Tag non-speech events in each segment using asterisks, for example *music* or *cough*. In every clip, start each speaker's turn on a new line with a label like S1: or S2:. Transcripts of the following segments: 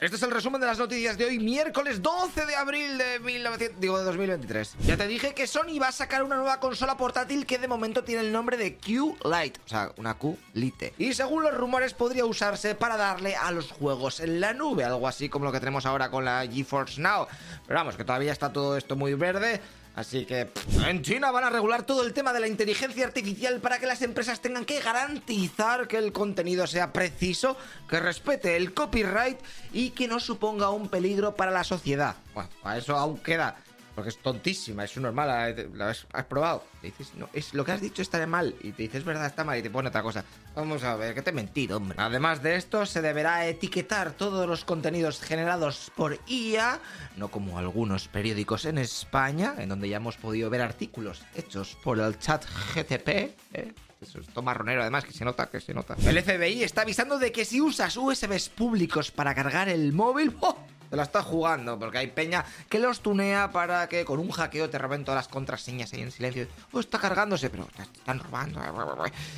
S1: Este es el resumen de las noticias de hoy, miércoles 12 de abril de, 1900, digo, de 2023. Ya te dije que Sony va a sacar una nueva consola portátil que de momento tiene el nombre de Q-Lite, o sea, una Q-Lite. Y según los rumores podría usarse para darle a los juegos en la nube, algo así como lo que tenemos ahora con la GeForce Now. Pero vamos, que todavía está todo esto muy verde. Así que en China van a regular todo el tema de la inteligencia artificial para que las empresas tengan que garantizar que el contenido sea preciso, que respete el copyright y que no suponga un peligro para la sociedad. Bueno, para eso aún queda porque es tontísima, es normal, la, has, probado. dices, no, es lo que has dicho está mal. Y te dices, verdad, está mal. Y te pone otra cosa. Vamos a ver, que te he mentido, hombre. Además de esto, se deberá etiquetar todos los contenidos generados por IA, no como algunos periódicos en España, en donde ya hemos podido ver artículos hechos por el chat GTP. ¿eh? Eso es marronero, además, que se nota, que se nota. El FBI está avisando de que si usas USBs públicos para cargar el móvil, ¡oh! Te la estás jugando, porque hay peña que los tunea para que con un hackeo te roben todas las contraseñas ahí en silencio. Oh, está cargándose, pero te están robando.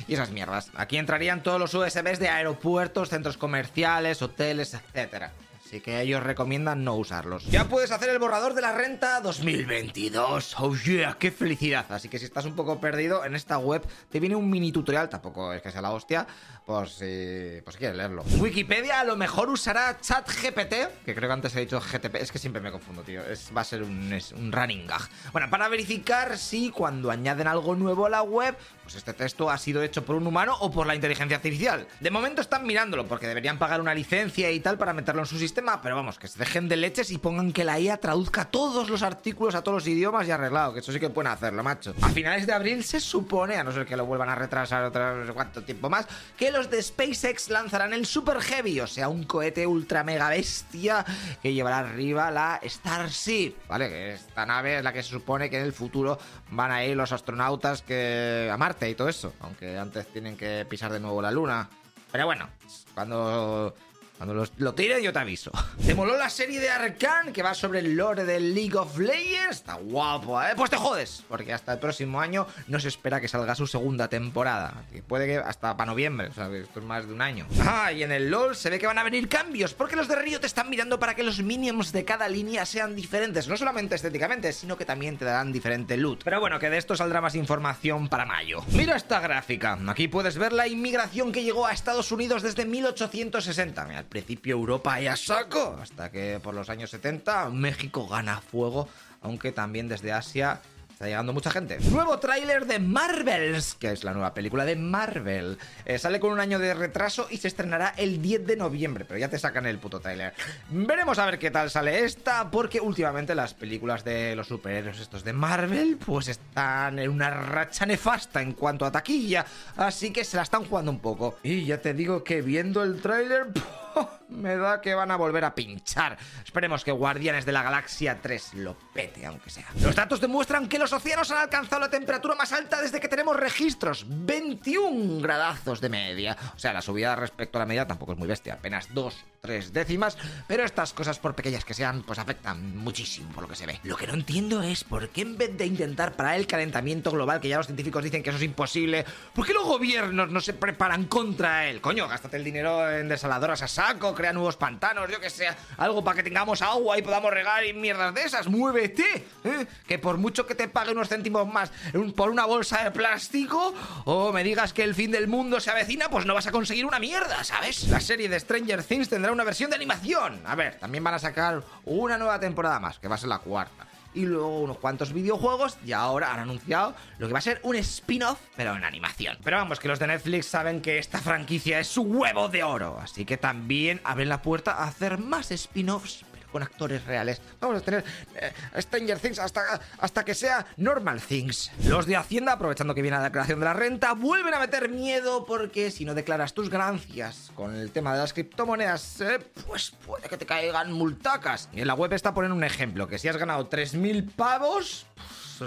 S1: Y esas mierdas. Aquí entrarían todos los USBs de aeropuertos, centros comerciales, hoteles, etcétera. Así que ellos recomiendan no usarlos. Ya puedes hacer el borrador de la renta 2022. Oh yeah, qué felicidad. Así que si estás un poco perdido, en esta web te viene un mini tutorial, tampoco es que sea la hostia, por si, por si quieres leerlo. Wikipedia a lo mejor usará ChatGPT, que creo que antes he dicho GTP, es que siempre me confundo, tío. Va a ser un, un running gag. Bueno, para verificar si cuando añaden algo nuevo a la web, pues este texto ha sido hecho por un humano o por la inteligencia artificial. De momento están mirándolo, porque deberían pagar una licencia y tal para meterlo en su sistema pero vamos, que se dejen de leches y pongan que la IA traduzca todos los artículos a todos los idiomas y arreglado, que eso sí que pueden hacerlo, macho. A finales de abril se supone, a no ser que lo vuelvan a retrasar otra no sé cuánto tiempo más, que los de SpaceX lanzarán el Super Heavy, o sea, un cohete ultra mega bestia que llevará arriba la Starship, ¿vale? Que esta nave es la que se supone que en el futuro van a ir los astronautas que a Marte y todo eso, aunque antes tienen que pisar de nuevo la Luna. Pero bueno, cuando cuando lo tire yo te aviso. ¿Te moló la serie de Arkane que va sobre el lore del League of Legends? Está guapo, ¿eh? Pues te jodes, porque hasta el próximo año no se espera que salga su segunda temporada. puede que hasta para noviembre, o sea, esto es más de un año. Ah, y en el LoL se ve que van a venir cambios, porque los de Río te están mirando para que los minions de cada línea sean diferentes, no solamente estéticamente, sino que también te darán diferente loot. Pero bueno, que de esto saldrá más información para mayo. Mira esta gráfica, aquí puedes ver la inmigración que llegó a Estados Unidos desde 1860. Mira, principio Europa y a saco, hasta que por los años 70 México gana fuego, aunque también desde Asia Está llegando mucha gente. Nuevo tráiler de Marvels, que es la nueva película de Marvel. Eh, sale con un año de retraso y se estrenará el 10 de noviembre, pero ya te sacan el puto tráiler. Veremos a ver qué tal sale esta, porque últimamente las películas de los superhéroes estos de Marvel, pues están en una racha nefasta en cuanto a taquilla, así que se la están jugando un poco. Y ya te digo que viendo el tráiler... *laughs* Me da que van a volver a pinchar. Esperemos que Guardianes de la Galaxia 3 lo pete, aunque sea. Los datos demuestran que los océanos han alcanzado la temperatura más alta desde que tenemos registros. 21 gradazos de media. O sea, la subida respecto a la media tampoco es muy bestia. Apenas 2, 3 décimas. Pero estas cosas, por pequeñas que sean, pues afectan muchísimo por lo que se ve. Lo que no entiendo es por qué en vez de intentar parar el calentamiento global, que ya los científicos dicen que eso es imposible, ¿por qué los gobiernos no se preparan contra él? Coño, gástate el dinero en desaladoras a saco, crea nuevos pantanos, yo que sé, algo para que tengamos agua y podamos regar y mierdas de esas. ¡Muévete! ¿eh? Que por mucho que te pague unos céntimos más por una bolsa de plástico o me digas que el fin del mundo se avecina, pues no vas a conseguir una mierda, ¿sabes? La serie de Stranger Things tendrá una versión de animación. A ver, también van a sacar una nueva temporada más, que va a ser la cuarta y luego unos cuantos videojuegos y ahora han anunciado lo que va a ser un spin-off, pero en animación. Pero vamos, que los de Netflix saben que esta franquicia es su huevo de oro, así que también abren la puerta a hacer más spin-offs con actores reales. Vamos a tener eh, Stranger Things hasta, hasta que sea Normal Things. Los de Hacienda, aprovechando que viene la declaración de la renta, vuelven a meter miedo porque si no declaras tus ganancias con el tema de las criptomonedas, eh, pues puede que te caigan multacas. Y en la web está poniendo un ejemplo, que si has ganado 3.000 pavos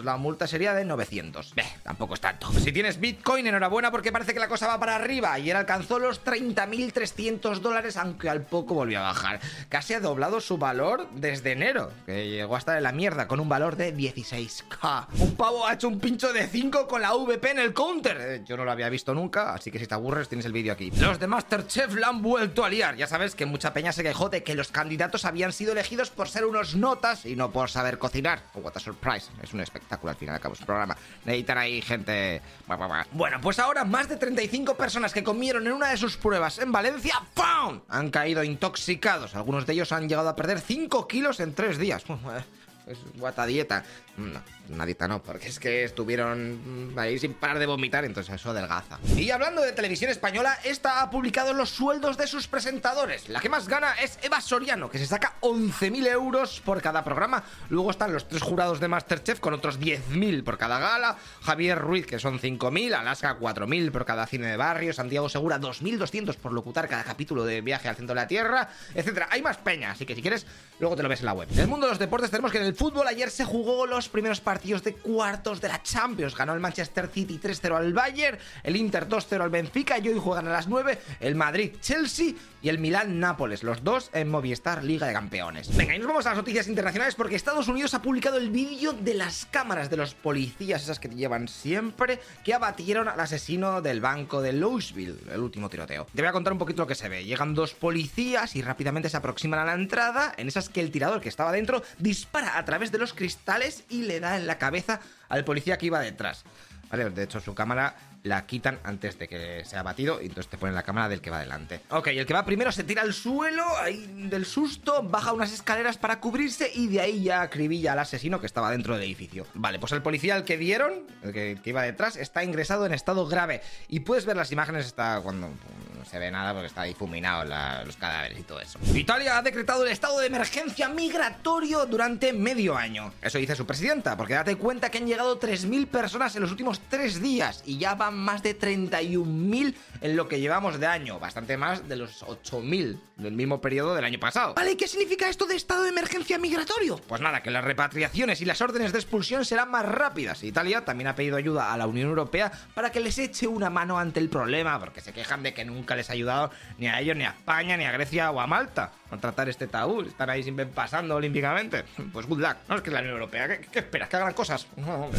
S1: la multa sería de 900. Beh, tampoco es tanto. Si tienes Bitcoin, enhorabuena porque parece que la cosa va para arriba. Ayer alcanzó los 30.300 dólares, aunque al poco volvió a bajar. Casi ha doblado su valor desde enero, que llegó a estar en la mierda con un valor de 16k. Un pavo ha hecho un pincho de 5 con la VP en el counter. Eh, Yo no lo había visto nunca, así que si te aburres tienes el vídeo aquí. Los de Masterchef la han vuelto a liar. Ya sabes que mucha peña se quejó de que los candidatos habían sido elegidos por ser unos notas y no por saber cocinar. Oh, what a surprise. Es un espectáculo y al cabo su programa. Necesitan ahí gente... Bueno, pues ahora más de 35 personas que comieron en una de sus pruebas en Valencia. Han caído intoxicados. Algunos de ellos han llegado a perder 5 kilos en 3 días. *laughs* Es guata dieta. No, una dieta no, porque es que estuvieron ahí sin parar de vomitar, entonces eso adelgaza. Y hablando de televisión española, esta ha publicado los sueldos de sus presentadores. La que más gana es Eva Soriano, que se saca 11.000 euros por cada programa. Luego están los tres jurados de Masterchef con otros 10.000 por cada gala. Javier Ruiz, que son 5.000. Alaska, 4.000 por cada cine de barrio. Santiago Segura, 2.200 por locutar cada capítulo de Viaje al Centro de la Tierra, etcétera. Hay más peña, así que si quieres, luego te lo ves en la web. En el mundo de los deportes tenemos que en el fútbol ayer se jugó los primeros partidos de cuartos de la Champions. Ganó el Manchester City 3-0 al Bayern, el Inter 2-0 al Benfica y hoy juegan a las 9 el Madrid-Chelsea y el Milán-Nápoles, los dos en Movistar Liga de Campeones. Venga, y nos vamos a las noticias internacionales porque Estados Unidos ha publicado el vídeo de las cámaras de los policías, esas que llevan siempre, que abatieron al asesino del banco de Louisville, el último tiroteo. Te voy a contar un poquito lo que se ve. Llegan dos policías y rápidamente se aproximan a la entrada, en esas que el tirador que estaba dentro dispara a través de los cristales y le da en la cabeza al policía que iba detrás. Vale, de hecho su cámara la quitan antes de que sea batido y entonces te ponen la cámara del que va delante. Ok, el que va primero se tira al suelo ahí del susto, baja unas escaleras para cubrirse y de ahí ya acribilla al asesino que estaba dentro del edificio. Vale, pues el policía al que dieron, el que, el que iba detrás, está ingresado en estado grave y puedes ver las imágenes está cuando no se ve nada porque está difuminado la, los cadáveres y todo eso. Italia ha decretado el estado de emergencia migratorio durante medio año. Eso dice su presidenta, porque date cuenta que han llegado 3.000 personas en los últimos 3 días y ya van más de 31.000 en lo que llevamos de año, bastante más de los 8.000 del mismo periodo del año pasado. Vale, ¿y qué significa esto de estado de emergencia migratorio? Pues nada, que las repatriaciones y las órdenes de expulsión serán más rápidas. Italia también ha pedido ayuda a la Unión Europea para que les eche una mano ante el problema, porque se quejan de que nunca les ha ayudado ni a ellos, ni a España, ni a Grecia o a Malta a tratar este tabú. Están ahí siempre pasando olímpicamente. Pues good luck. No es que es la Unión Europea. ¿Qué, qué esperas? ¿Que hagan cosas?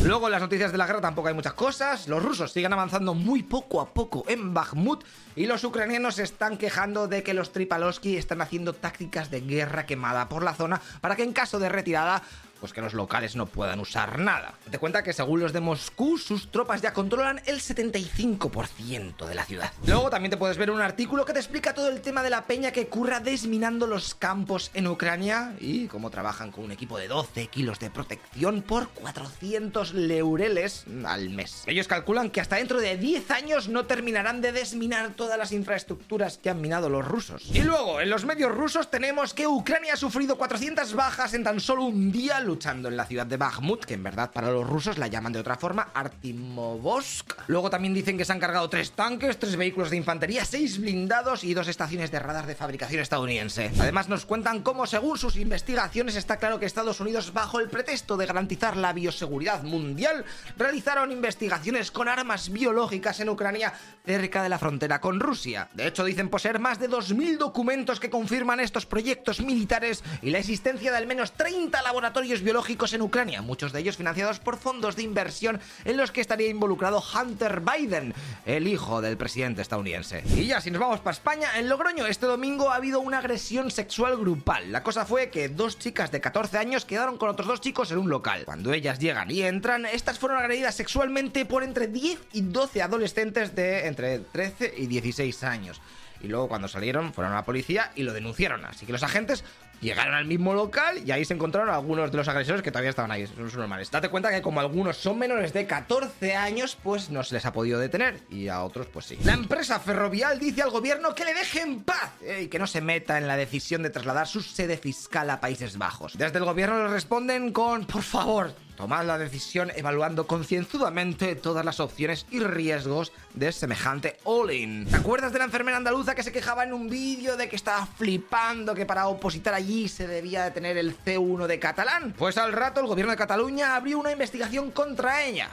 S1: Luego en las noticias de la guerra tampoco hay muchas cosas. Los rusos siguen avanzando muy poco a poco en Bakhmut y los ucranianos se están quejando de que los Tripalowski están haciendo tácticas de guerra quemada por la zona para que en caso de retirada pues que los locales no puedan usar nada. Te cuenta que según los de Moscú, sus tropas ya controlan el 75% de la ciudad. Luego también te puedes ver un artículo que te explica todo el tema de la peña que curra desminando los campos en Ucrania y cómo trabajan con un equipo de 12 kilos de protección por 400 leureles al mes. Ellos calculan que hasta dentro de 10 años no terminarán de desminar todas las infraestructuras que han minado los rusos. Y luego, en los medios rusos tenemos que Ucrania ha sufrido 400 bajas en tan solo un día luchando en la ciudad de Bakhmut, que en verdad para los rusos la llaman de otra forma Artimovosk. Luego también dicen que se han cargado tres tanques, tres vehículos de infantería, seis blindados y dos estaciones de radar de fabricación estadounidense. Además nos cuentan cómo según sus investigaciones está claro que Estados Unidos bajo el pretexto de garantizar la bioseguridad mundial realizaron investigaciones con armas biológicas en Ucrania cerca de la frontera con Rusia. De hecho dicen poseer más de 2.000 documentos que confirman estos proyectos militares y la existencia de al menos 30 laboratorios biológicos en Ucrania, muchos de ellos financiados por fondos de inversión en los que estaría involucrado Hunter Biden, el hijo del presidente estadounidense. Y ya, si nos vamos para España, en Logroño este domingo ha habido una agresión sexual grupal. La cosa fue que dos chicas de 14 años quedaron con otros dos chicos en un local. Cuando ellas llegan y entran, estas fueron agredidas sexualmente por entre 10 y 12 adolescentes de entre 13 y 16 años. Y luego cuando salieron fueron a la policía y lo denunciaron. Así que los agentes llegaron al mismo local y ahí se encontraron algunos de los agresores que todavía estaban ahí. Son normales. Date cuenta que como algunos son menores de 14 años, pues no se les ha podido detener. Y a otros, pues sí. La empresa ferrovial dice al gobierno que le deje en paz eh, y que no se meta en la decisión de trasladar su sede fiscal a Países Bajos. Desde el gobierno le responden con, por favor, tomad la decisión evaluando concienzudamente todas las opciones y riesgos de semejante all-in. ¿Te acuerdas de la enfermera andaluza que se quejaba en un vídeo de que estaba flipando que para opositar allí se debía de tener el C1 de catalán? Pues al rato el gobierno de Cataluña abrió una investigación contra ella.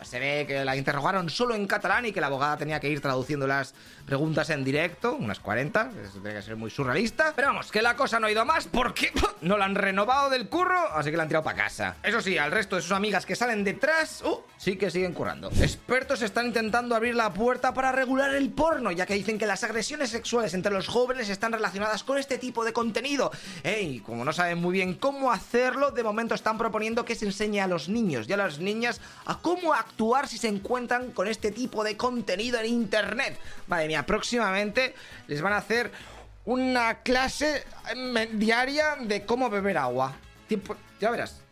S1: Pues se ve que la interrogaron solo en catalán y que la abogada tenía que ir traduciendo las preguntas en directo, unas 40, eso tiene que ser muy surrealista. Pero vamos, que la cosa no ha ido más porque no la han renovado del curro, así que la han tirado para casa. Eso sí, al resto de sus amigas que salen detrás, uh, sí que siguen currando. Expertos están intentando abrir la puerta para regular el porno, ya que dicen que las agresiones sexuales entre los jóvenes están relacionadas con este tipo de contenido. Y como no saben muy bien cómo hacerlo, de momento están proponiendo que se enseñe a los niños y a las niñas a cómo si se encuentran con este tipo de contenido en internet. Madre mía, próximamente les van a hacer una clase eh, diaria de cómo beber agua. Tiempo, ya verás,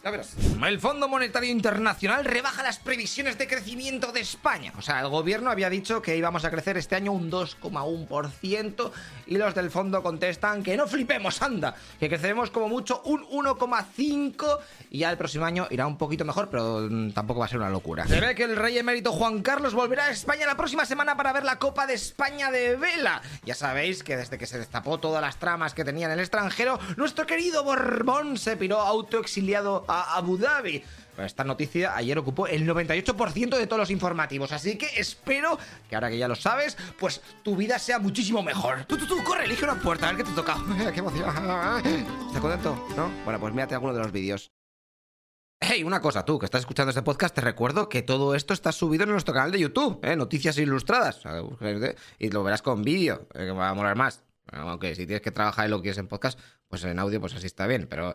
S1: El Fondo Monetario Internacional rebaja las previsiones de crecimiento de España. O sea, el gobierno había dicho que íbamos a crecer este año un 2,1% y los del fondo contestan que no flipemos, anda, que creceremos como mucho un 1,5% y ya el próximo año irá un poquito mejor, pero mm, tampoco va a ser una locura. Se ve que el rey emérito Juan Carlos volverá a España la próxima semana para ver la Copa de España de vela. Ya sabéis que desde que se destapó todas las tramas que tenía en el extranjero, nuestro querido Borbón se piró autoexiliado a Abu Dhabi. Esta noticia ayer ocupó el 98% de todos los informativos, así que espero que ahora que ya lo sabes, pues tu vida sea muchísimo mejor. Tú, tú, tú, corre, elige una puerta, a ver qué te toca. *laughs* ¡Qué emoción! *laughs* ¿Estás contento? ¿No? Bueno, pues mírate alguno de los vídeos. Hey, una cosa, tú que estás escuchando este podcast, te recuerdo que todo esto está subido en nuestro canal de YouTube, ¿eh? Noticias Ilustradas. Y lo verás con vídeo, eh, que va a molar más. Aunque si tienes que trabajar y lo quieres en podcast, pues en audio, pues así está bien. Pero